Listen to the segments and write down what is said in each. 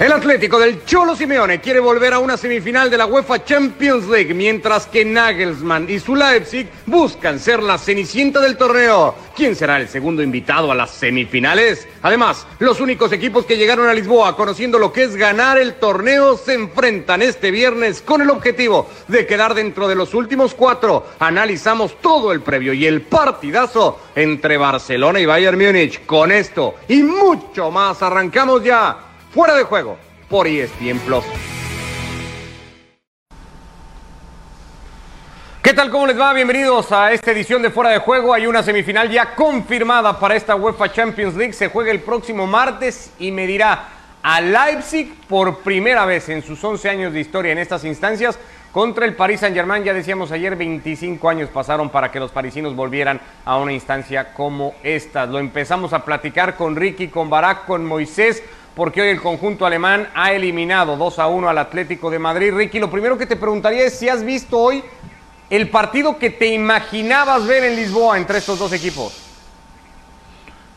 El Atlético del Cholo Simeone quiere volver a una semifinal de la UEFA Champions League, mientras que Nagelsmann y su Leipzig buscan ser la cenicienta del torneo. ¿Quién será el segundo invitado a las semifinales? Además, los únicos equipos que llegaron a Lisboa conociendo lo que es ganar el torneo se enfrentan este viernes con el objetivo de quedar dentro de los últimos cuatro. Analizamos todo el previo y el partidazo entre Barcelona y Bayern Múnich. Con esto y mucho más arrancamos ya. Fuera de juego por ESPN Plus. ¿Qué tal? ¿Cómo les va? Bienvenidos a esta edición de Fuera de Juego. Hay una semifinal ya confirmada para esta UEFA Champions League. Se juega el próximo martes y medirá a Leipzig por primera vez en sus 11 años de historia en estas instancias contra el Paris Saint-Germain. Ya decíamos ayer, 25 años pasaron para que los parisinos volvieran a una instancia como esta. Lo empezamos a platicar con Ricky, con Barak, con Moisés porque hoy el conjunto alemán ha eliminado 2 a 1 al Atlético de Madrid. Ricky, lo primero que te preguntaría es si has visto hoy el partido que te imaginabas ver en Lisboa entre estos dos equipos.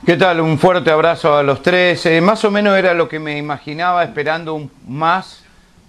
¿Qué tal? Un fuerte abrazo a los tres. Eh, más o menos era lo que me imaginaba esperando más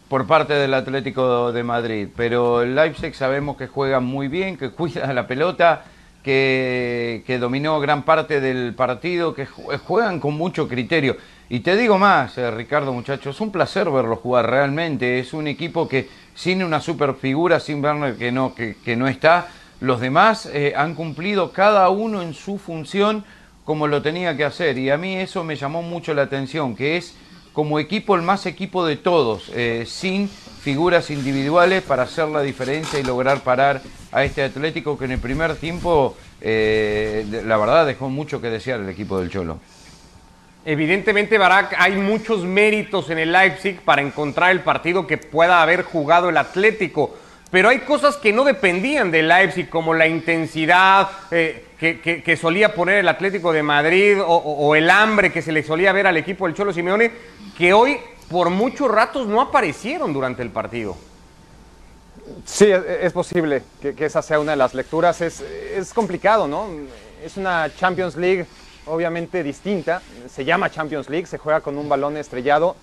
por parte del Atlético de Madrid. Pero el Leipzig sabemos que juega muy bien, que cuida la pelota, que, que dominó gran parte del partido, que juegan con mucho criterio. Y te digo más, eh, Ricardo, muchachos, es un placer verlo jugar realmente. Es un equipo que sin una super figura, sin Werner que no, que, no está, los demás eh, han cumplido cada uno en su función como lo tenía que hacer. Y a mí eso me llamó mucho la atención, que es como equipo el más equipo de todos, eh, sin figuras individuales para hacer la diferencia y lograr parar a este Atlético que en el primer tiempo, la verdad, dejó mucho que desear el equipo del Cholo. Evidentemente, Barak, hay muchos méritos en el Leipzig para encontrar el partido que pueda haber jugado el Atlético. Pero hay cosas que no dependían del Leipzig, como la intensidad eh, que, solía poner el Atlético de Madrid o, el hambre que se le solía ver al equipo del Cholo Simeone, que hoy por muchos ratos no aparecieron durante el partido. Sí, es posible que, esa sea una de las lecturas. Es, es complicado, ¿no? Es una Champions League obviamente distinta. Se llama Champions League, se juega con un balón estrellado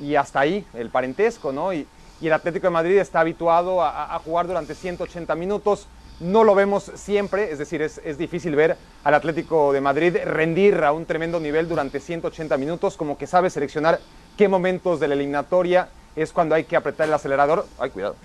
y hasta ahí el parentesco, ¿no? Y, el Atlético de Madrid está habituado a, jugar durante 180 minutos. No lo vemos siempre, es decir, es, difícil ver al Atlético de Madrid rendir a un tremendo nivel durante 180 minutos, como que sabe seleccionar qué momentos de la eliminatoria es cuando hay que apretar el acelerador. Ay, cuidado,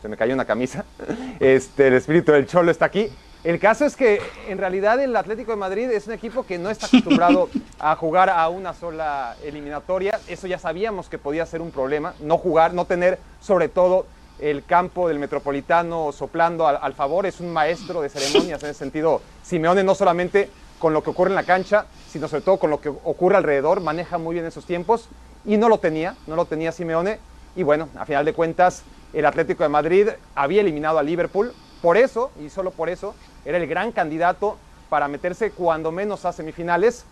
se me cayó una camisa. Este, el espíritu del cholo está aquí. El caso es que en realidad el Atlético de Madrid es un equipo que no está acostumbrado a jugar a una sola eliminatoria. Eso ya sabíamos que podía ser un problema, no jugar, no tener sobre todo el campo del Metropolitano soplando al, favor. Es un maestro de ceremonias en ese sentido. Simeone no solamente con lo que ocurre en la cancha, sino sobre todo con lo que ocurre alrededor, maneja muy bien esos tiempos y no lo tenía, no lo tenía Simeone. Y bueno, a final de cuentas, el Atlético de Madrid había eliminado a Liverpool. Por eso, y solo por eso, era el gran candidato para meterse cuando menos a semifinales,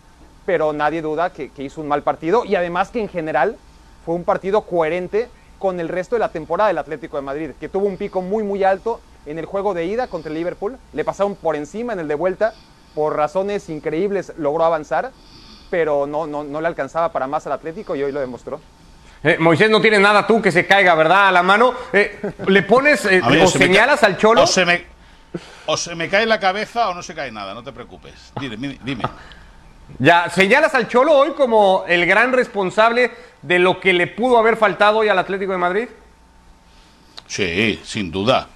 pero nadie duda que, hizo un mal partido y además que en general fue un partido coherente con el resto de la temporada del Atlético de Madrid, que tuvo un pico muy muy alto en el juego de ida contra el Liverpool, le pasaron por encima en el de vuelta, por razones increíbles logró avanzar, pero no, no, no le alcanzaba para más al Atlético y hoy lo demostró. Eh, Moisés no tiene nada tú que se caiga, ¿verdad? A la mano. Eh, ¿Le pones eh, o señalas al cholo? O se me cae la cabeza o no se cae nada, no te preocupes. Dime, dime. Ya, ¿señalas al Cholo hoy como el gran responsable de lo que le pudo haber faltado hoy al Atlético de Madrid? Sí, sin duda.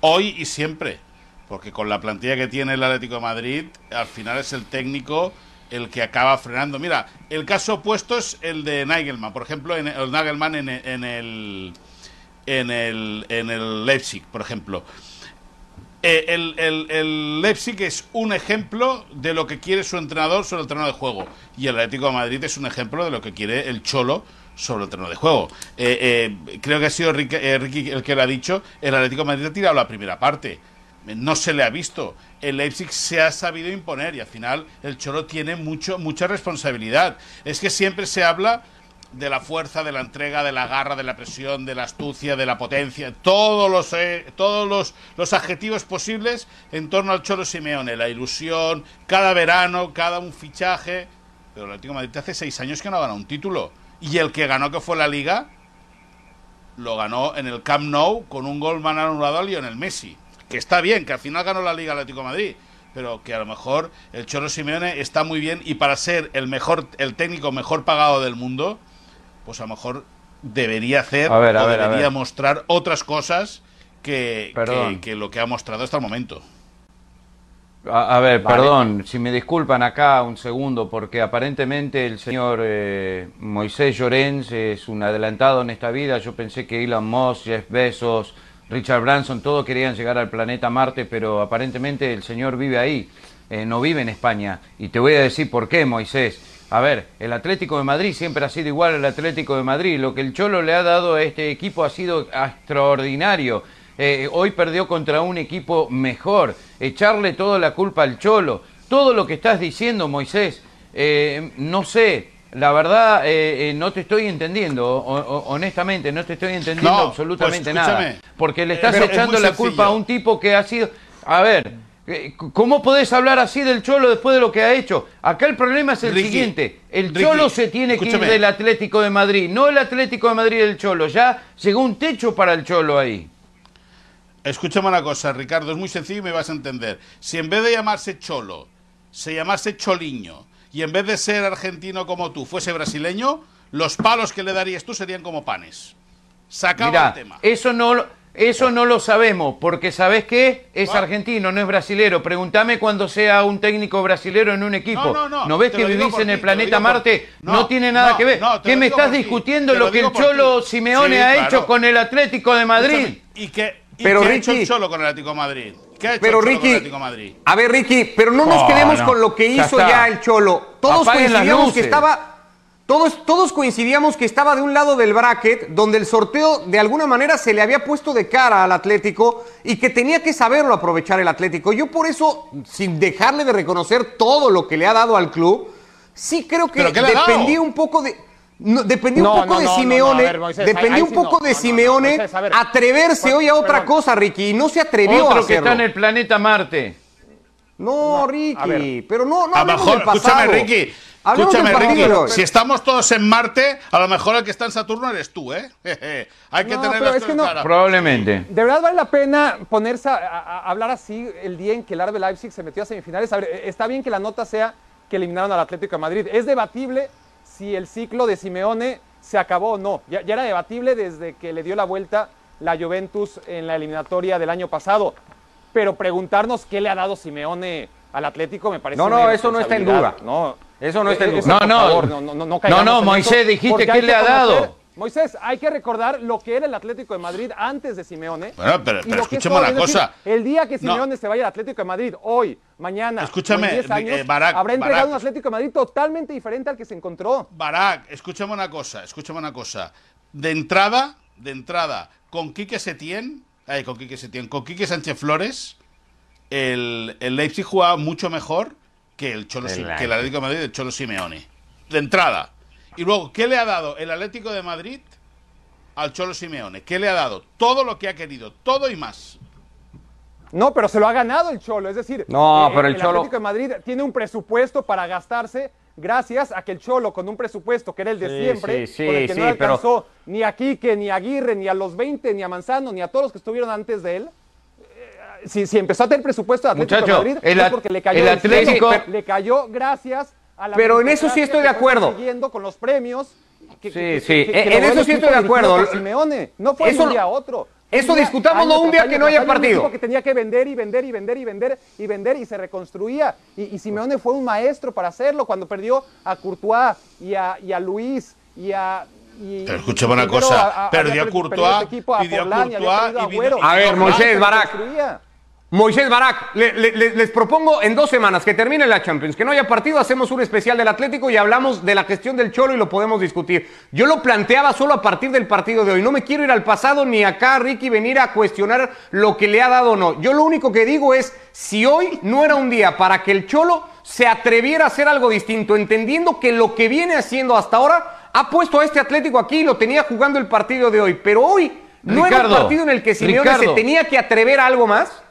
Hoy y siempre. Porque con la plantilla que tiene el Atlético de Madrid, al final es el técnico el que acaba frenando. Mira, el caso opuesto es el de Nagelman. Por ejemplo, en el Nagelman en, en el en el en el Leipzig, por ejemplo. Eh, el, el, Leipzig es un ejemplo de lo que quiere su entrenador sobre el terreno de juego. Y el Atlético de Madrid es un ejemplo de lo que quiere el Cholo sobre el terreno de juego. Eh, eh, creo que ha sido Ricky, el que lo ha dicho. El Atlético de Madrid ha tirado la primera parte. No se le ha visto. El Leipzig se ha sabido imponer y al final el Cholo tiene mucho, mucha responsabilidad. Es que siempre se habla de la fuerza, de la entrega, de la garra, de la presión, de la astucia, de la potencia, todos los, eh, todos los, los, adjetivos posibles en torno al Cholo Simeone, la ilusión, cada verano, cada un fichaje. Pero el Atlético Madrid hace seis años que no gana un título Y el que ganó, que fue la Liga, lo ganó en el Camp Nou con un gol man anulado a Lionel Messi. Que está bien, que al final ganó la Liga Atlético de Madrid, pero que a lo mejor el Cholo Simeone está muy bien y para ser el mejor, el técnico mejor pagado del mundo, pues a lo mejor debería hacer A ver, a o ver, a debería ver. mostrar otras cosas que, que, que lo que ha mostrado hasta el momento. A, a ver, Vale. perdón, si me disculpan acá un segundo, porque aparentemente el señor eh, Moisés Llorens es un adelantado en esta vida. Yo pensé que Elon Musk, Jeff Bezos, Richard Branson, todos querían llegar al planeta Marte, pero aparentemente el señor vive ahí, eh, no vive en España. Y te voy a decir por qué, Moisés. A ver, el Atlético de Madrid siempre ha sido igual al Atlético de Madrid. Lo que el Cholo le ha dado a este equipo ha sido extraordinario. Eh, hoy perdió contra un equipo mejor. Echarle toda la culpa al Cholo. Todo lo que estás diciendo, Moisés, eh, no sé. La verdad, eh, eh, no te estoy entendiendo, o- o- honestamente, no te estoy entendiendo No, absolutamente pues, nada. Porque le estás es echando la culpa a un tipo que ha sido... A ver, ¿cómo podés hablar así del Cholo después de lo que ha hecho? Acá el problema es el Ricky, siguiente. El Ricky, Cholo se tiene que ir del Atlético de Madrid, no el Atlético de Madrid del Cholo. Ya llegó un techo para el Cholo ahí. Escúchame una cosa, Ricardo, es muy sencillo y me vas a entender. Si en vez de llamarse Cholo, se llamase Choliño, y en vez de ser argentino como tú, fuese brasileño, los palos que le darías tú serían como panes. Se acaba Mirá, el tema. eso no, lo- eso no lo sabemos, porque ¿sabés qué? Es Ah. argentino, no es brasilero. Pregúntame cuando sea un técnico brasilero en un equipo. No, no, no, ves te que vivís en ti, el planeta por- Marte? No, No, tiene nada no, que ver. no, ¿Qué me estás discutiendo lo, lo que el Cholo ti. Simeone Sí, ha claro. hecho con el Atlético de Madrid? Escúchame, ¿Y qué, y Pero, qué ha hecho Ricky- el Cholo con el Atlético de Madrid? ¿Qué ha hecho Pero el Cholo con el Ricky, Atlético de Madrid? a ver Ricky, pero no nos Oh, quedemos no. con lo que Ya hizo está. ya el Cholo. Todos coincidíamos que estaba, todos, todos coincidíamos que estaba de un lado del bracket, donde el sorteo de alguna manera se le había puesto de cara al Atlético y que tenía que saberlo aprovechar el Atlético. Yo por eso, sin dejarle de reconocer todo lo que le ha dado al club, sí creo que dependía un poco de... no, dependía No, un poco no, de Simeone, ver, Moisés, dependía ahí- un ahí poco no, de no, no, Simeone Moisés, a ver. atreverse hoy a otra perdón. cosa, Ricky, y no se atrevió a Otro que hacerlo. está en el planeta Marte. No, Ricky, pero no, no a hablemos mejor, del pasado. escúchame, Ricky. Escúchame, Ricky. Si estamos todos en Marte, a lo mejor el que está en Saturno eres tú, ¿eh? Hay que No, tener pero las es que no- claras. Probablemente. De verdad vale la pena ponerse a, a- a hablar así el día en que el RB Leipzig se metió a semifinales. A ver, eh, está bien que la nota sea que eliminaron al Atlético de Madrid. Es debatible si el ciclo de Simeone se acabó o no. Ya, ya era debatible desde que le dio la vuelta la Juventus en la eliminatoria del año pasado. Pero preguntarnos qué le ha dado Simeone al Atlético me parece No, no, una eso no está en duda. No, Eso no está en Eh, No, no. favor, no, no, no, no No, Moisés, eso, dijiste que le ha dado. Moisés, hay que recordar lo que era el Atlético de Madrid antes de Simeone. Bueno, pero- pero lo que es escúchame hoy. una Es decir, cosa. el día que No. Simeone se vaya al Atlético de Madrid, hoy, mañana, Escúchame, o en 10 años, eh, Barak, habrá entregado Barak. un Atlético de Madrid totalmente diferente al que se encontró. Barak, escúchame una cosa, escúchame una cosa. De entrada, de entrada, con Quique Setién, ay, con Quique Setién, con Quique Sánchez Flores, el, el Leipzig jugaba mucho mejor que el Cholo, que el Atlético de Madrid del Cholo Simeone. De entrada. Y luego, ¿qué le ha dado el Atlético de Madrid al Cholo Simeone? ¿Qué le ha dado? Todo lo que ha querido, todo y más. No, pero se lo ha ganado el Cholo. Es decir, No, pero el Cholo- Atlético de Madrid tiene un presupuesto para gastarse gracias a que el Cholo, con un presupuesto que era el de Sí, siempre, sí, sí, con el que sí, no pero- alcanzó ni a Quique, ni a Aguirre, ni a los 20, ni a Manzano, ni a todos los que estuvieron antes de él. Si, si empezó a tener presupuesto de Atlético Muchacho, de Madrid, el es porque le cayó el cielo, Atlético- le cayó gracias a la Pero en eso sí estoy de acuerdo. consiguiendo con los premios. que- Sí, que- sí, que- que en logró eso sí estoy de acuerdo. Simeone. No fue de Eso un día a otro. eso Día, discutámoslo año un día año que no haya un partido. equipo que tenía que vender y vender y vender y vender y vender y se reconstruía. Y, y Simeone fue un maestro para hacerlo cuando perdió a Courtois y a, y a Luis y a... y- escúchame una cosa, perdió a Courtois, este equipo a pidió a Forlán y había Courtois perdido a y vino-. A ver, Y Moisés Barak. Moisés Barak, le- le- le- les propongo en dos semanas que termine la Champions, que no haya partido, hacemos un especial del Atlético y hablamos de la gestión del Cholo y lo podemos discutir. Yo lo planteaba solo a partir del partido de hoy. No me quiero ir al pasado ni acá, Ricky, venir a cuestionar lo que le ha dado o no. Yo lo único que digo es, si hoy no era un día para que el Cholo se atreviera a hacer algo distinto, entendiendo que lo que viene haciendo hasta ahora ha puesto a este Atlético aquí y lo tenía jugando el partido de hoy. Pero hoy no era un partido en el que Simeone se tenía que atrever a algo más.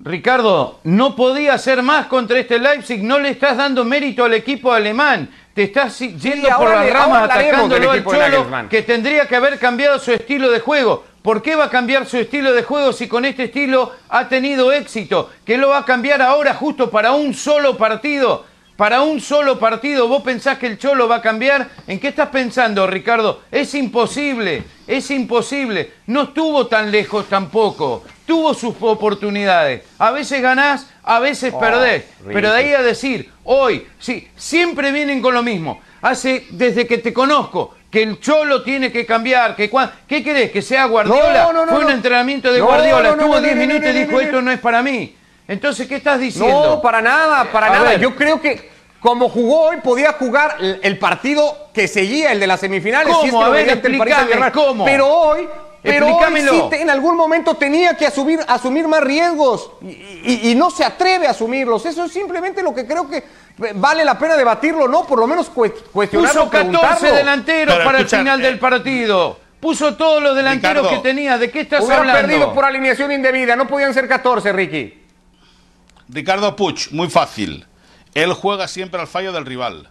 Ricardo, no podía hacer más contra este Leipzig, no le estás dando mérito al equipo alemán. te estás yendo por las ramas atacándolo al Cholo, que tendría que haber cambiado su estilo de juego. ¿Por qué va a cambiar su estilo de juego si con este estilo ha tenido éxito? ¿Qué lo va a cambiar ahora justo para un solo partido? Para un solo partido, ¿vos pensás que el Cholo va a cambiar? ¿En qué estás pensando, Ricardo? Es imposible, es imposible. No estuvo tan lejos tampoco. Tuvo sus oportunidades. A veces ganás, a veces perdés. Pero de ahí a decir, hoy, sí, siempre vienen con lo mismo. Hace, desde que te conozco, que el Cholo tiene que cambiar. Que cuan- ¿Qué querés? ¿Que sea Guardiola? No, no, no, Fue un entrenamiento de Guardiola. Estuvo no, 10 no, no, minutos y dijo, esto no. es para mí. Entonces, ¿qué estás diciendo? No, para nada, para A nada. ver. Yo creo que como jugó hoy, podía jugar el, partido que seguía, el de las semifinales. ¿Cómo? si es que A lo ver, explícame. ¿cómo? Pero hoy, pero hoy Explícamelo. sí te- en algún momento tenía que asumir, asumir más riesgos y, y- y no se atreve a asumirlos. Eso es simplemente lo que creo que eh, vale la pena debatirlo, ¿no? Por lo menos cue- cuestionarlo, Puso 14 preguntarlo. delanteros Pero para escucha, el final eh, del partido. Puso todos los delanteros Ricardo, que tenía. ¿De qué estás hablando? perdido por alineación indebida, no podían ser 14, Ricky. Ricardo Puig, muy fácil. Él juega siempre al fallo del rival.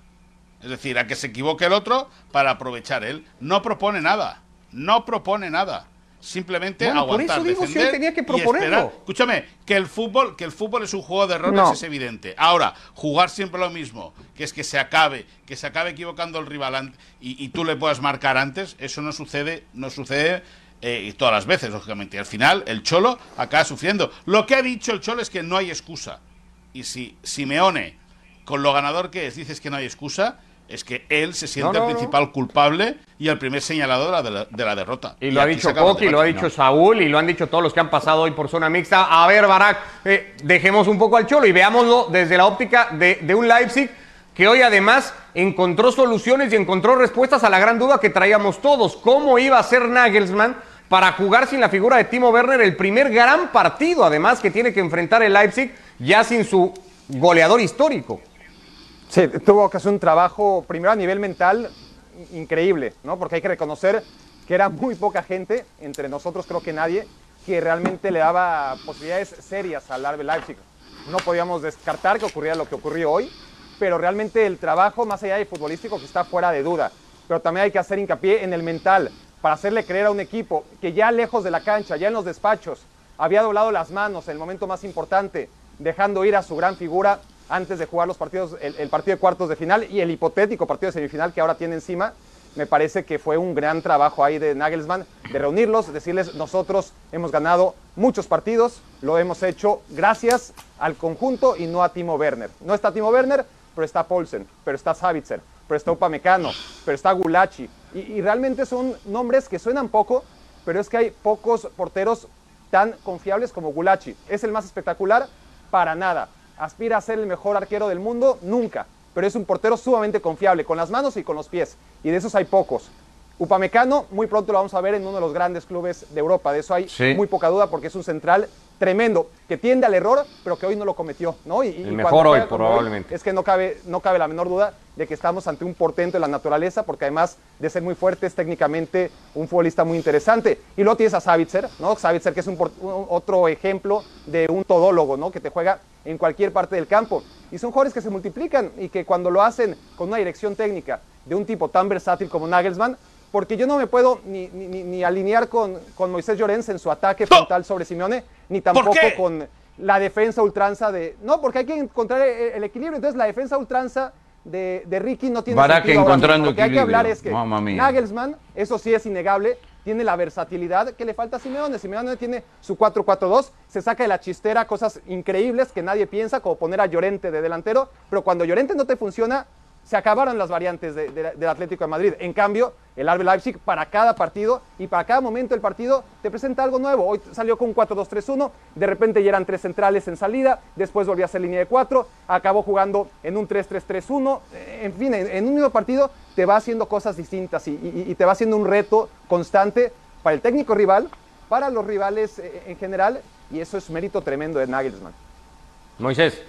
Es decir, a que se equivoque el otro para aprovechar él. No propone nada. No propone nada. Simplemente Bueno, por aguantar, eso digo, si él tenía que y proponerlo. Escúchame, que el fútbol, que el fútbol es un juego de errores No. es evidente. Ahora, jugar siempre lo mismo, que es que se acabe, que se acabe equivocando el rival y, y tú le puedas marcar antes, eso no sucede, no sucede eh, todas las veces, lógicamente. Y al final, el Cholo acaba sufriendo. Lo que ha dicho el Cholo es que no hay excusa. Y si Simeone, con lo ganador que es, dices que no hay excusa, es que él se siente No, no, el no. principal culpable y el primer señalado de la, de la, de la derrota. Y lo ha dicho Coqui, lo ha dicho Saúl y lo han dicho todos los que han pasado hoy por zona mixta. A ver, Barak, eh, dejemos un poco al Cholo y veámoslo desde la óptica de, de un Leipzig que hoy además encontró soluciones y encontró respuestas a la gran duda que traíamos todos. ¿Cómo iba a ser Nagelsmann para jugar sin la figura de Timo Werner el primer gran partido, además, que tiene que enfrentar el Leipzig ya sin su goleador histórico? Sí, tuvo que hacer un trabajo, primero a nivel mental, in- increíble, ¿no? Porque hay que reconocer que era muy poca gente, entre nosotros creo que nadie, que realmente le daba posibilidades serias al RB Leipzig. No podíamos descartar que ocurriera lo que ocurrió hoy, pero realmente el trabajo, más allá de futbolístico, que está fuera de duda. Pero también hay que hacer hincapié en el mental, para hacerle creer a un equipo que ya lejos de la cancha, ya en los despachos, había doblado las manos en el momento más importante, dejando ir a su gran figura antes de jugar los partidos, el, partido de cuartos de final y el hipotético partido de semifinal que ahora tiene encima. Me parece que fue un gran trabajo ahí de Nagelsmann, de reunirlos, decirles, nosotros hemos ganado muchos partidos, lo hemos hecho gracias al conjunto y no a Timo Werner. No está Timo Werner, pero está Paulsen, pero está Savitzer, pero está Upamecano, pero está Gulachi. Y, y realmente son nombres que suenan poco, pero es que hay pocos porteros tan confiables como Gulachi. ¿Es el más espectacular? Para nada. ¿Aspira a ser el mejor arquero del mundo? Nunca. Pero es un portero sumamente confiable, con las manos y con los pies. Y de esos hay pocos. Upamecano, muy pronto lo vamos a ver en uno de los grandes clubes de Europa. De eso hay Sí. muy poca duda porque es un central tremendo, que tiende al error, pero que hoy no lo cometió. ¿no? Y, El mejor hoy, probablemente. es que no cabe, no cabe la menor duda de que estamos ante un portento de la naturaleza, porque además de ser muy fuerte, es técnicamente un futbolista muy interesante. Y luego tienes a Savitzer, ¿no? Savitzer, que es un, un- otro ejemplo de un todólogo, ¿no? Que te juega en cualquier parte del campo. Y son jugadores que se multiplican y que cuando lo hacen con una dirección técnica de un tipo tan versátil como Nagelsmann, porque yo no me puedo ni, ni- alinear con, con Moisés Llorens en su ataque frontal sobre Simeone, ni tampoco con la defensa ultranza de... No, porque hay que encontrar el, el equilibrio. Entonces la defensa ultranza de, de Ricky no tiene sentido ahora encontrando mismo. Lo que hay que equilibrio. hablar es que. Nagelsmann, eso sí es innegable, tiene la versatilidad que le falta a Simeone. Simeone tiene su 4-4-2, se saca de la chistera cosas increíbles que nadie piensa, como poner a Llorente de delantero, pero cuando Llorente no te funciona, se acabaron las variantes de- de- del Atlético de Madrid. En cambio, el RB Leipzig para cada partido y para cada momento del partido te presenta algo nuevo. Hoy salió con un 4-2-3-1, de repente ya eran tres centrales en salida, después volvió a ser línea de cuatro, acabó jugando en un 3-3-3-1. Eh, En fin, en, un mismo partido te va haciendo cosas distintas y, y- y te va haciendo un reto constante para el técnico rival, para los rivales eh, en general, y eso es mérito tremendo de Nagelsmann. Moisés.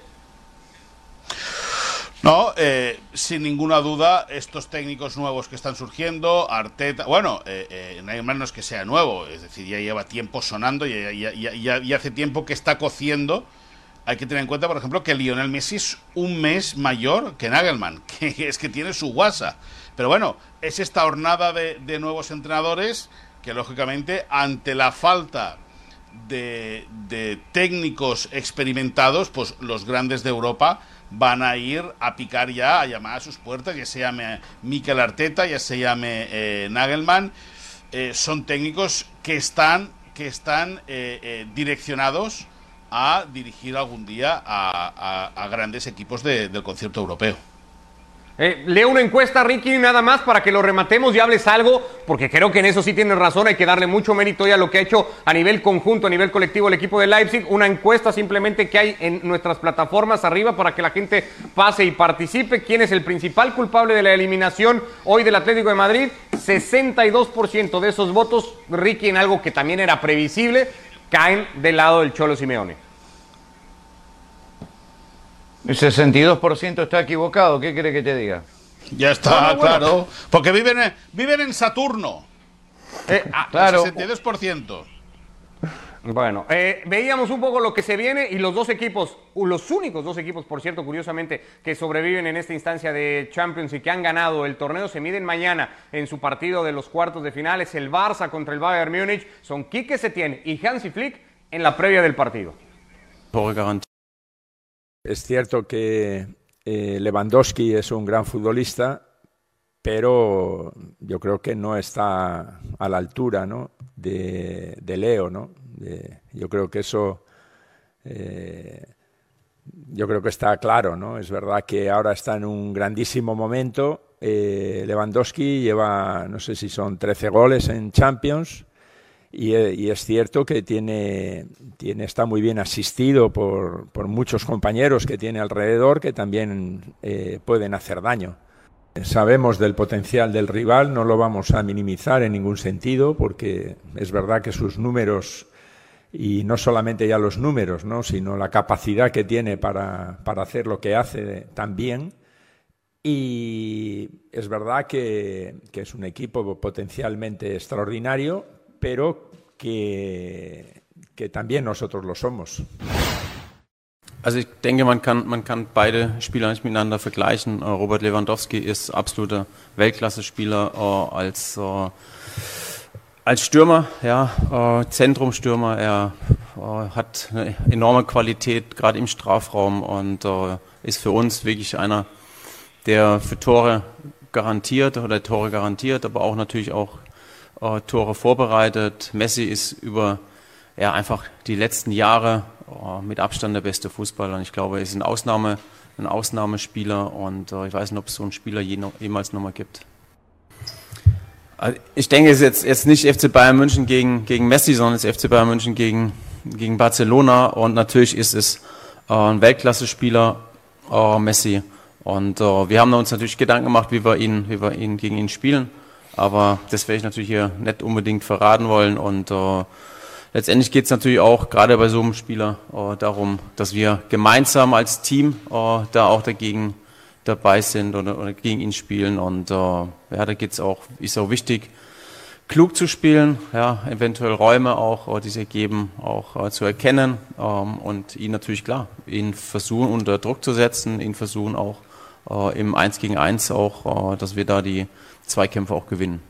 No, eh, sin ninguna duda, estos técnicos nuevos que están surgiendo, Arteta, bueno, eh, eh, no es que sea nuevo, es decir, ya lleva tiempo sonando y, ya hace tiempo que está cociendo hay que tener en cuenta, por ejemplo, que Lionel Messi es un mes mayor que Nagelman, que es que tiene su guasa. Pero bueno, es esta hornada de, de nuevos entrenadores que lógicamente ante la falta de, de, técnicos experimentados, pues los grandes de Europa van a ir a picar ya, a llamar a sus puertas, ya se llame Mikel Arteta, ya se llame eh, Nagelman, eh, son técnicos que están, que están eh, eh direccionados a dirigir algún día a, grandes equipos de, del concierto europeo. Eh, leo una encuesta, Ricky, nada más para que lo rematemos y hables algo, porque creo que en eso sí tienes razón, hay que darle mucho mérito ya a lo que ha hecho a nivel conjunto, a nivel colectivo el equipo de Leipzig. Una encuesta simplemente que hay en nuestras plataformas arriba para que la gente pase y participe. ¿Quién es el principal culpable de la eliminación hoy del Atlético de Madrid? 62% de esos votos, Ricky, en algo que también era previsible, caen del lado del Cholo Simeone. El 62% está equivocado, ¿qué quiere que te diga? Ya está, bueno, bueno. claro. Porque viven en, viven en Saturno. Eh, ah, claro. El 62%. Bueno, eh, veíamos un poco lo que se viene y los dos equipos, los únicos dos equipos, por cierto, curiosamente, que sobreviven en esta instancia de Champions y que han ganado el torneo, se miden mañana en su partido de los cuartos de finales, el Barça contra el Bayern Múnich, son Quique Setién y Hansi Flick en la previa del partido. Es cierto que eh, Lewandowski es un gran futbolista, pero yo creo que no está a la altura de, Leo. ¿no? Yo creo que eso, eh, yo creo que está claro. ¿no? Es verdad que ahora está en un grandísimo momento. Eh, Lewandowski lleva, no sé si son 13 goles en Champions. Y, y, es cierto que tiene, está muy bien asistido por, muchos compañeros que tiene alrededor que también eh, pueden hacer daño. Sabemos del potencial del rival, no lo vamos a minimizar en ningún sentido, porque es verdad que sus números, y no solamente ya los números, ¿no? sino la capacidad que tiene para, hacer lo que hace también. Y es verdad que es un equipo potencialmente extraordinario, pero que, que también nosotros lo somos. Also ich denke, man kann, man kann beide Spieler nicht miteinander vergleichen. Uh, Robert Lewandowski ist absoluter Weltklasse-Spieler uh, als, uh, als Stürmer, ja, Zentrumstürmer. Er hat eine enorme Qualität, gerade im Strafraum und ist für uns wirklich einer, der für Tore garantiert oder Tore garantiert, aber auch natürlich auch äh, Tore vorbereitet. Messi ist über ja, einfach die letzten Jahre äh, mit Abstand der beste Fußballer. Und ich glaube, er ist ein, Ausnahme, ein Ausnahmespieler und äh, ich weiß nicht, ob es so einen Spieler je noch, jemals nochmal gibt. Also ich denke, es ist jetzt, jetzt nicht FC Bayern München gegen, gegen Messi, sondern es ist FC Bayern München gegen, gegen Barcelona. Und natürlich ist es äh, ein Weltklasse-Spieler, äh, Messi. Und äh, wir haben uns natürlich Gedanken gemacht, wie wir ihn, wie wir ihn gegen ihn spielen. Aber das werde ich natürlich hier nicht unbedingt verraten wollen. Und äh, letztendlich geht es natürlich auch gerade bei so einem Spieler äh, darum, dass wir gemeinsam als Team äh, da auch dagegen dabei sind oder, oder gegen ihn spielen. Und äh, ja, da geht es auch, ist auch wichtig, klug zu spielen, ja, eventuell Räume auch, äh, die sich geben, auch äh, zu erkennen ähm, und ihn natürlich klar, ihn versuchen unter Druck zu setzen, ihn versuchen auch im Eins gegen Eins auch, dass wir da die Zweikämpfe auch gewinnen.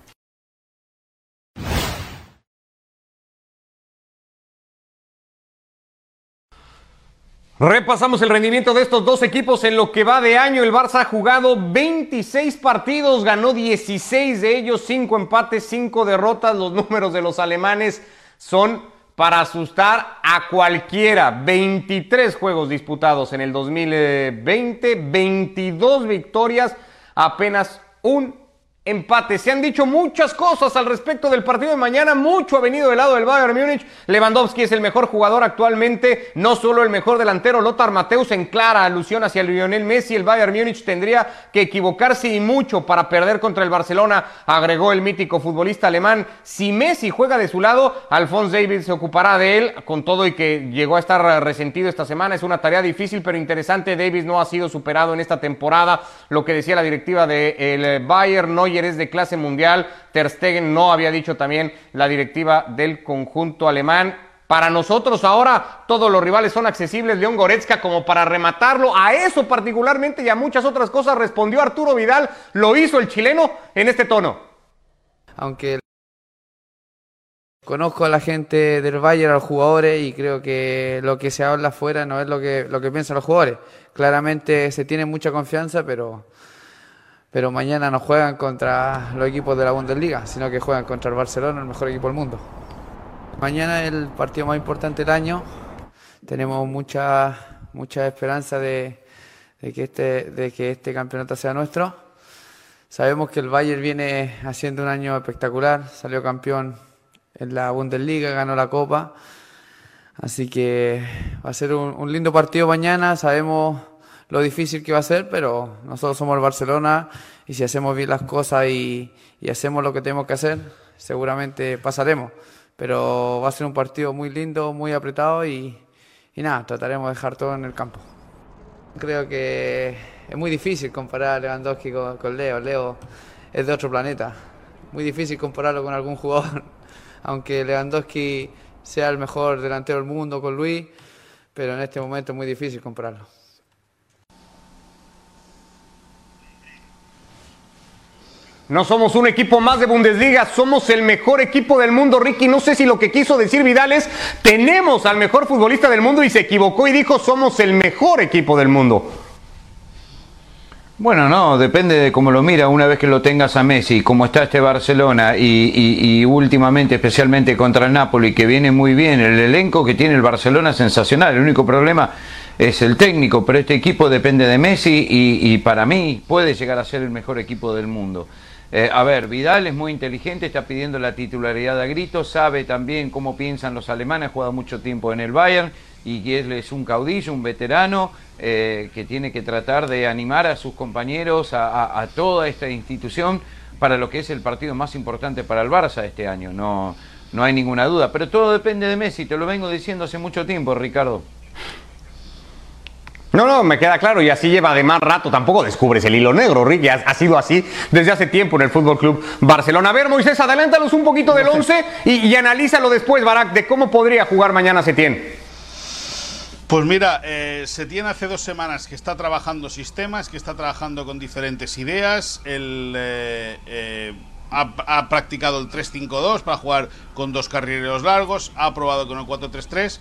Repasamos el rendimiento de estos dos equipos en lo que va de año. El Barça ha jugado 26 partidos, ganó 16 de ellos, 5 empates, 5 derrotas. Los números de los alemanes son para asustar a cualquiera. 23 juegos disputados en el 2020, 22 victorias, apenas un empate. Se han dicho muchas cosas al respecto del partido de mañana. Mucho ha venido del lado del Bayern Múnich. Lewandowski es el mejor jugador actualmente, no solo el mejor delantero. Lothar Mateus en clara alusión hacia Lionel Messi. El Bayern Múnich tendría que equivocarse y mucho para perder contra el Barcelona, agregó el mítico futbolista alemán. Si Messi juega de su lado, Alphonse David se ocupará de él, con todo y que llegó a estar resentido esta semana. Es una tarea difícil, pero interesante. Davis no ha sido superado en esta temporada. Lo que decía la directiva del de Bayern, no es de clase mundial. Ter Stegen no había dicho también la directiva del conjunto alemán. Para nosotros ahora todos los rivales son accesibles. León Goretzka como para rematarlo. A eso particularmente y a muchas otras cosas respondió Arturo Vidal. Lo hizo el chileno en este tono. Aunque conozco a la gente del Bayern, a los jugadores y creo que lo que se habla afuera no es lo que, lo que piensan los jugadores. Claramente se tiene mucha confianza, pero, pero mañana no juegan contra los equipos de la Bundesliga, sino que juegan contra el Barcelona, el mejor equipo del mundo. Mañana es el partido más importante del año. Tenemos mucha, mucha esperanza de, que este, de que este campeonato sea nuestro. Sabemos que el Bayern viene haciendo un año espectacular, salió campeón en la Bundesliga, ganó la Copa. Así que va a ser un, lindo partido mañana. Sabemos lo difícil que va a ser, pero nosotros somos el Barcelona y si hacemos bien las cosas y hacemos lo que tenemos que hacer, seguramente pasaremos pero va a ser un partido muy lindo, muy apretado y, nada, trataremos de dejar todo en el campo. Creo que es muy difícil comparar a Lewandowski con, Leo. Leo es de otro planeta. Muy difícil compararlo con algún jugador, aunque Lewandowski sea el mejor delantero del mundo con Luis, pero en este momento es muy difícil compararlo. No somos un equipo más de Bundesliga, somos el mejor equipo del mundo, Ricky. No sé si lo que quiso decir Vidal es, tenemos al mejor futbolista del mundo y se equivocó y dijo, somos el mejor equipo del mundo. Bueno, no, depende de cómo lo mira. Una vez que lo tengas a Messi, como está este Barcelona y, últimamente, especialmente contra el Napoli, que viene muy bien, el elenco que tiene el Barcelona es sensacional. El único problema es el técnico, pero este equipo depende de Messi y para mí puede llegar a ser el mejor equipo del mundo. Eh, a ver, Vidal es muy inteligente, está pidiendo la titularidad a gritos, sabe también cómo piensan los alemanes, ha jugado mucho tiempo en el Bayern y él es un caudillo, un veterano eh, que tiene que tratar de animar a sus compañeros, a, toda esta institución para lo que es el partido más importante para el Barça este año, no, no hay ninguna duda. Pero todo depende de Messi, te lo vengo diciendo hace mucho tiempo, Ricardo. No, no, me queda claro, y así lleva de más rato, tampoco descubres el hilo negro, Ricky, ha, sido así desde hace tiempo en el Fútbol Club Barcelona. A ver, Moisés, adelántanos un poquito del 11 y, analízalo después, Barak, de cómo podría jugar mañana Setién. Pues mira, eh, Setién hace dos semanas que está trabajando sistemas, que está trabajando con diferentes ideas. Él eh, eh, ha, ha, practicado el 3-5-2 para jugar con dos carrileros largos, ha probado con el 4-3-3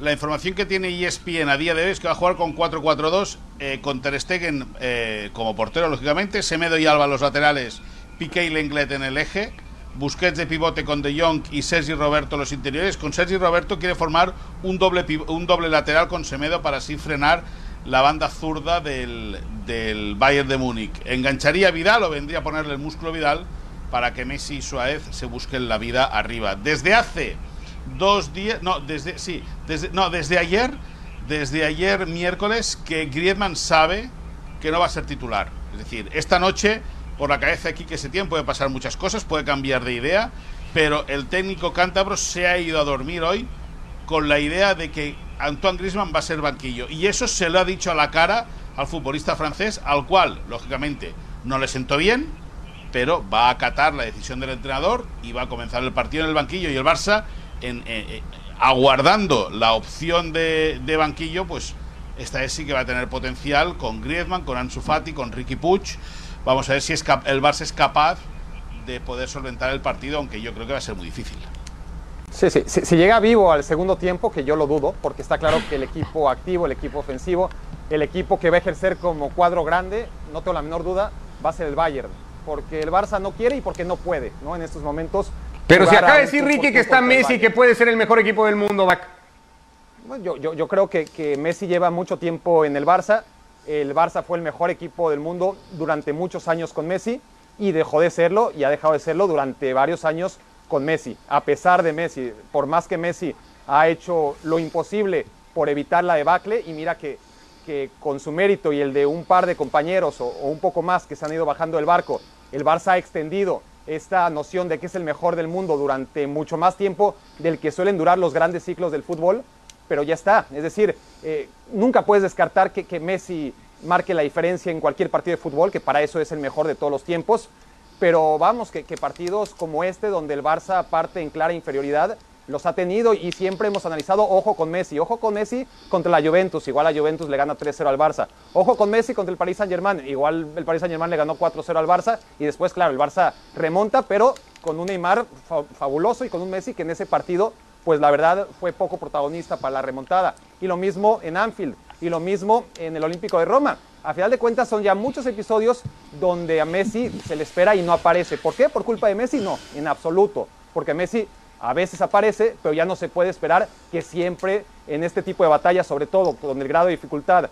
la información que tiene ESPN a día de hoy es que va a jugar con 4-4-2 eh, con Ter Stegen eh, como portero, lógicamente, Semedo y Alba los laterales, Piqué y Lenglet en el eje, Busquets de pivote con De Jong y Sergi Roberto los interiores. Con Sergi Roberto quiere formar un doble, un doble lateral con Semedo para así frenar la banda zurda del, del Bayern de Múnich. Engancharía Vidal o vendría a ponerle el músculo Vidal para que Messi y Suárez se busquen la vida arriba. Desde hace dos días, no, desde, sí, desde, no, desde ayer, desde ayer miércoles, que Griezmann sabe que no va a ser titular. Es decir, esta noche, por la cabeza aquí que se tiene, puede pasar muchas cosas, puede cambiar de idea, pero el técnico cántabro se ha ido a dormir hoy con la idea de que Antoine Griezmann va a ser banquillo. Y eso se lo ha dicho a la cara al futbolista francés, al cual, lógicamente, no le sentó bien, pero va a acatar la decisión del entrenador y va a comenzar el partido en el banquillo. Y el Barça en, eh, eh, aguardando la opción de, banquillo, pues esta vez sí que va a tener potencial con Griezmann, con Ansu Fati, con Ricky Puig. Vamos a ver si es el Barça es capaz de poder solventar el partido, aunque yo creo que va a ser muy difícil. Sí, sí, si, llega vivo al segundo tiempo, que yo lo dudo, porque está claro que el equipo activo, el equipo ofensivo, el equipo que va a ejercer como cuadro grande, no tengo la menor duda, va a ser el Bayern, porque el Barça no quiere y porque no puede, ¿no? En estos momentos pero si acaba de decir Ricky que está Messi, que puede ser el mejor equipo del mundo, yo, yo, creo que, que, Messi lleva mucho tiempo en el Barça. El Barça fue el mejor equipo del mundo durante muchos años con Messi y dejó de serlo y ha dejado de serlo durante varios años con Messi. A pesar de Messi, por más que Messi ha hecho lo imposible por evitar la debacle y mira que, que con su mérito y el de un par de compañeros o, o un poco más que se han ido bajando del barco, el Barça ha extendido esta noción de que es el mejor del mundo durante mucho más tiempo del que suelen durar los grandes ciclos del fútbol, pero ya está. Es decir, eh, nunca puedes descartar que, Messi marque la diferencia en cualquier partido de fútbol, que para eso es el mejor de todos los tiempos, pero vamos, que, partidos como este, donde el Barça parte en clara inferioridad, los ha tenido y siempre hemos analizado, ojo con Messi, ojo con Messi contra la Juventus, igual la Juventus le gana 3-0 al Barça, ojo con Messi contra el Paris Saint Germain, igual el Paris Saint Germain le ganó 4-0 al Barça y después, claro, el Barça remonta, pero con un Neymar fabuloso y con un Messi que en ese partido, pues la verdad fue poco protagonista para la remontada. Y lo mismo en Anfield, y lo mismo en el Olímpico de Roma. A final de cuentas son ya muchos episodios donde a Messi se le espera y no aparece. ¿Por qué? ¿Por culpa de Messi? No, en absoluto. Porque Messi a veces aparece, pero ya no se puede esperar que siempre en este tipo de batallas, sobre todo con el grado de dificultad,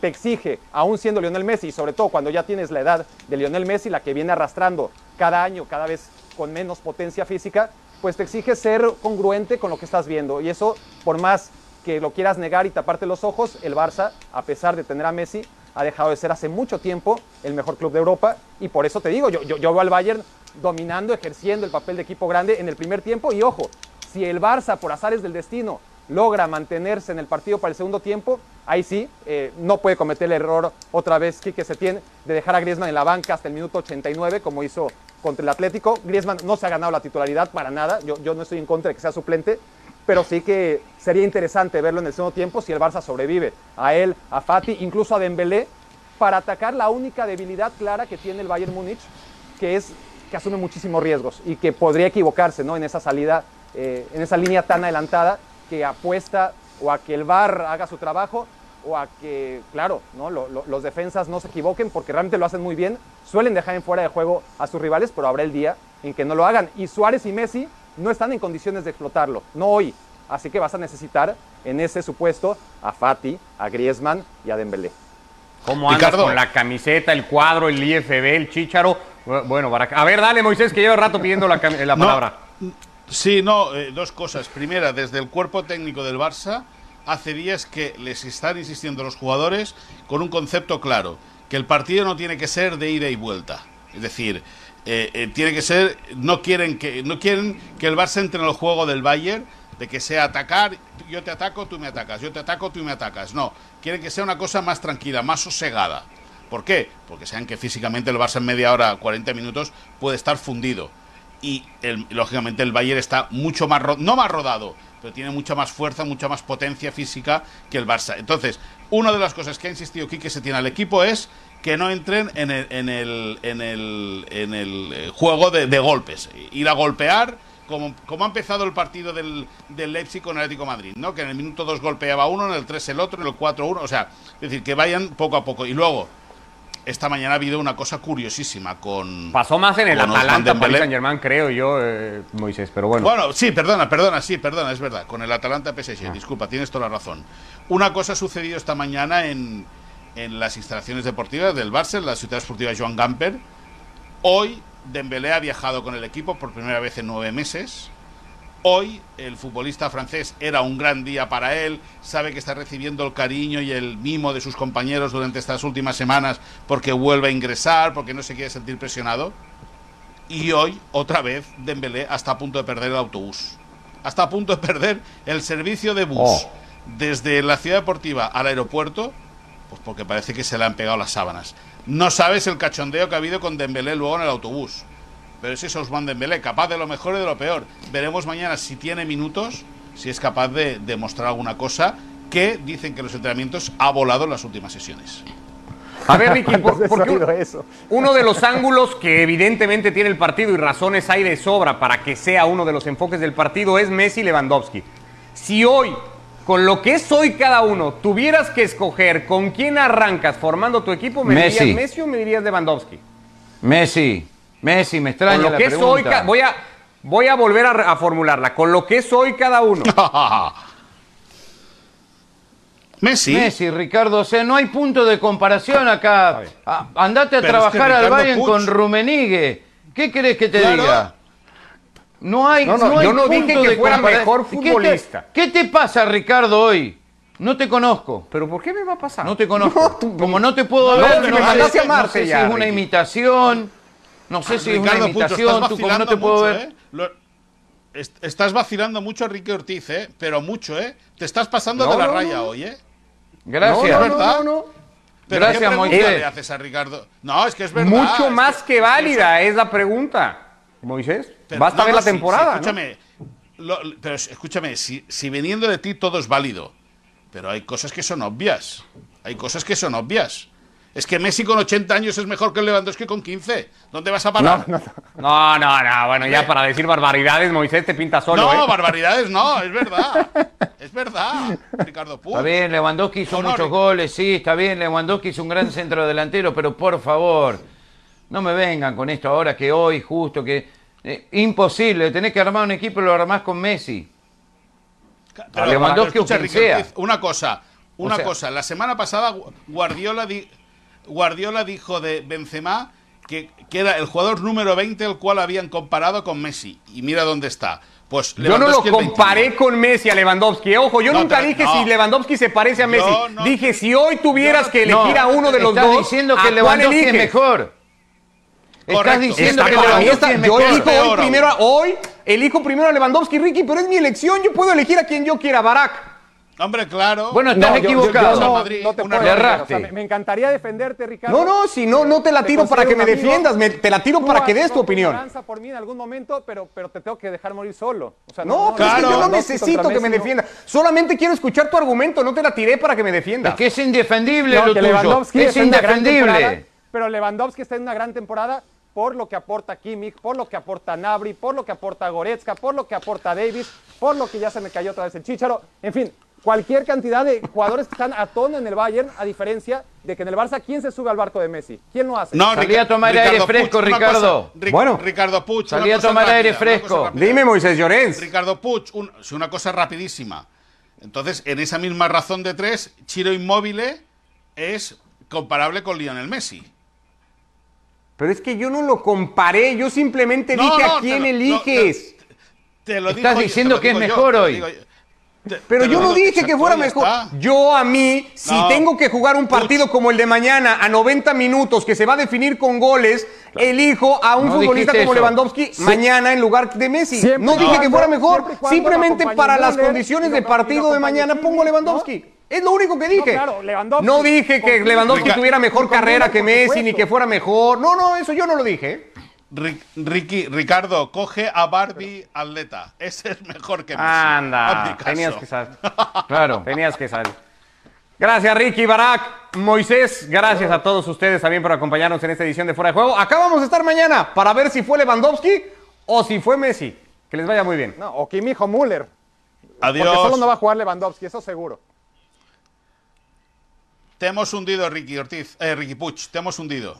te exige, aún siendo Lionel Messi, y sobre todo cuando ya tienes la edad de Lionel Messi, la que viene arrastrando cada año, cada vez con menos potencia física, pues te exige ser congruente con lo que estás viendo. Y eso, por más que lo quieras negar y taparte los ojos, el Barça, a pesar de tener a Messi, ha dejado de ser hace mucho tiempo el mejor club de Europa. Y por eso te digo, yo, yo, yo veo al Bayern dominando, ejerciendo el papel de equipo grande en el primer tiempo. Y ojo, si el Barça, por azares del destino, logra mantenerse en el partido para el segundo tiempo, ahí sí, eh, no puede cometer el error otra vez Quique Setién de dejar a Griezmann en la banca hasta el minuto 89, como hizo contra el Atlético. Griezmann no se ha ganado la titularidad para nada, yo, yo no estoy en contra de que sea suplente, pero sí que sería interesante verlo en el segundo tiempo si el Barça sobrevive. A él, a Fati, incluso a Dembélé, para atacar la única debilidad clara que tiene el Bayern Múnich, que es que asume muchísimos riesgos y que podría equivocarse ¿no? en esa salida, eh, en esa línea tan adelantada que apuesta o a que el VAR haga su trabajo o a que, claro, ¿no? los defensas no se equivoquen porque realmente lo hacen muy bien, suelen dejar en fuera de juego a sus rivales, pero habrá el día en que no lo hagan. Y Suárez y Messi no están en condiciones de explotarlo, no hoy. Así que vas a necesitar en ese supuesto a Fati, a Griezmann y a Dembélé. ¿Cómo andas con la camiseta, el cuadro, el IFB, el chícharo? Bueno, a ver, dale Moisés, que lleva rato pidiendo la, la palabra. sí, no, eh, dos cosas. Primera, desde el cuerpo técnico del Barça, hace días que les están insistiendo los jugadores con un concepto claro, que el partido no tiene que ser de ida y vuelta. Es decir, eh, eh, tiene que ser, no quieren que, no quieren que el Barça entre en el juego del Bayern, de que sea atacar, yo te ataco, tú me atacas, yo te ataco, tú me atacas. No, quieren que sea una cosa más tranquila, más sosegada. ¿Por qué? Porque saben que físicamente el Barça en media hora, 40 minutos, puede estar fundido. Y lógicamente el Bayern está mucho más, no más rodado, pero tiene mucha más fuerza, mucha más potencia física que el Barça. Entonces, una de las cosas que ha insistido Quique se tiene al equipo es que no entren en el, en el, en el, en el eh, juego de, golpes. Ir a golpear, como, como ha empezado el partido del, del Leipzig con el Atlético Madrid, ¿no? Que en el minuto 2 golpeaba uno, en el 3 el otro, en el 4 uno. O sea, es decir, que vayan poco a poco. Y luego, esta mañana ha habido una cosa curiosísima con. Pasó más en el Atalanta Paris Saint Germain, creo yo, eh, Moisés, pero bueno. Bueno, sí, perdona, perdona, sí, perdona, es verdad. Con el Atalanta PSG, ah. disculpa, tienes toda la razón. Una cosa ha sucedido esta mañana en, en las instalaciones deportivas del Barça, en la ciudad esportiva Joan Gamper. Hoy Dembélé ha viajado con el equipo por primera vez en nueve meses. Hoy el futbolista francés era un gran día para él, sabe que está recibiendo el cariño y el mimo de sus compañeros durante estas últimas semanas porque vuelve a ingresar, porque no se quiere sentir presionado. Y hoy, otra vez, Dembélé está a punto de perder el autobús. Hasta a punto de perder el servicio de bus oh. desde la ciudad deportiva al aeropuerto pues porque parece que se le han pegado las sábanas. No sabes el cachondeo que ha habido con Dembélé luego en el autobús. Pero es ese Ousmane Dembélé, capaz de lo mejor y de lo peor. Veremos mañana si tiene minutos, si es capaz de demostrar alguna cosa que dicen que los entrenamientos ha volado en las últimas sesiones. A ver, Ricky, por, eso? uno de los ángulos que evidentemente tiene el partido y razones hay de sobra para que sea uno de los enfoques del partido es Messi Lewandowski. Si hoy con lo que es hoy cada uno, tuvieras que escoger con quién arrancas formando tu equipo, ¿me dirías Messi o me dirías Lewandowski? Messi, Messi, me extraña con lo que es hoy, voy a, voy a volver a, formularla. Con lo que es hoy cada uno. Messi. Messi, Ricardo, o sea, no hay punto de comparación acá. Ah, andate a trabajar al Bayern con Rumenigue. ¿Qué querés que te diga? No hay, no, yo no dije que fuera mejor futbolista. ¿Qué te, pasa, Ricardo, hoy? No te conozco. ¿Pero por qué me va a pasar? No te conozco. Como no te puedo ver, no, sé, a si es una imitación. No sé si es una imitación. Tú como no te puedo ver. ¿eh? estás vacilando mucho a Enrique Ortiz, ¿eh? Pero mucho, ¿eh? Te estás pasando de la raya hoy, ¿eh? Gracias. ¿verdad? ¿Pero Gracias, ¿qué Moisés. le haces a Ricardo? No, es que es verdad. Mucho más que, válida es la pregunta. Moisés, basta ver la temporada. escúchame, lo- pero escúchame, si, si viniendo de ti todo es válido, pero hay cosas que son obvias. Hay cosas que son obvias. Es que Messi con 80 años es mejor que Lewandowski con 15. ¿Dónde vas a parar? No, no, No, no, no. Bueno, ya para decir barbaridades, Moisés te pinta solo, No, ¿eh? barbaridades no, es verdad. Es verdad, Ricardo Puig. Está bien, Lewandowski hizo No, muchos goles, sí, está bien, Lewandowski es un gran centro delantero, pero por favor, no me vengan con esto ahora que hoy justo que eh, imposible, tenés que armar un equipo y lo armás con Messi. Pero, Lewandowski pero escucha, o quien Ricky sea. Ortiz, una cosa, una O sea- cosa. La semana pasada Gu- Guardiola, di- Guardiola dijo de Benzema que, que era el jugador número 20 el cual habían comparado con Messi. Y mira dónde está. Pues Yo no lo Lewandowski el 21. comparé con Messi a Lewandowski. Ojo, yo No, nunca dije no. si Lewandowski se parece a Messi. Yo no- dije si hoy tuvieras Yo- que elegir No, a uno de los estás dos. diciendo ¿a que Lewandowski es mejor. Estás diciendo Está que para mí Lewandowski está- es yo mejor. elijo hoy primero, a- hoy elijo primero a Lewandowski, Ricky, pero es mi elección. Yo puedo elegir a quien yo quiera, Barack. Hombre, claro. Bueno, estás No, yo- yo- equivocado. yo no, Madrid, no te puedo o sea, me, me encantaría defenderte, Ricardo. No, no, si no, no te la Te tiro para que me amigo. defiendas, me- te la tiro para que des tu opinión. por mí en algún momento, pero, pero te tengo que dejar morir solo. O sea, No, pero es que Claro. yo no necesito que me Messi, no. defienda. Solamente quiero escuchar tu argumento, no te la tiré para que me defiendas. Es que es indefendible No, lo que tuyo. Lewandowski Es indefendible. pero Lewandowski está en una gran temporada por lo que aporta Kimmich, por lo que aporta Nabri, por lo que aporta Goretzka, por lo que aporta Davis, por lo que ya se me cayó otra vez el Chicharo. En fin, cualquier cantidad de jugadores que están a tono en el Bayern, a diferencia de que en el Barça, ¿quién se sube al barco de Messi? ¿Quién lo hace? No, Salí a tomar Ricardo aire fresco, una Ricardo. cosa, Ric- Bueno. Ricardo Puig. Salí a tomar aire rápida, fresco. Dime, Moisés Llorens. Ricardo Puig, un- es una cosa rapidísima. Entonces, en esa misma razón de tres, Chiro Inmóvil es comparable con Lionel Messi. Pero es que yo no lo comparé, yo simplemente No, dije no, a quién te lo- eliges. no, Te lo Estás digo diciendo te lo que es digo mejor te lo hoy. Pero yo no dije que fuera mejor. está. Yo a mí, si No. tengo que jugar un partido como el de mañana a 90 minutos que se va a definir con goles, elijo a un No futbolista como eso. Lewandowski mañana en lugar de Messi. Siempre no dije que fuera mejor. Simplemente para las condiciones de partido de mañana pongo a Lewandowski. Es lo único que dije. claro, Lewandowski. No dije que Lewandowski tuviera mejor carrera que Messi supuesto. ni que fuera mejor. No, no, eso yo no lo dije. Ric- Ricky, Ricardo, coge a Barbie atleta. Ese es mejor que Messi. Anda, tenías que saber. Claro. Tenías que salir. Gracias, Ricky, Barak, Moisés. Gracias a todos ustedes también por acompañarnos en esta edición de Fuera de Juego. Acá vamos a estar mañana para ver si fue Lewandowski o si fue Messi. Que les vaya muy bien. No, o Kimmich o Müller. Adiós. Porque solo no va a jugar Lewandowski, eso seguro. Te hemos hundido, Ricky Ortiz. Eh, Ricky Puig, te hemos hundido.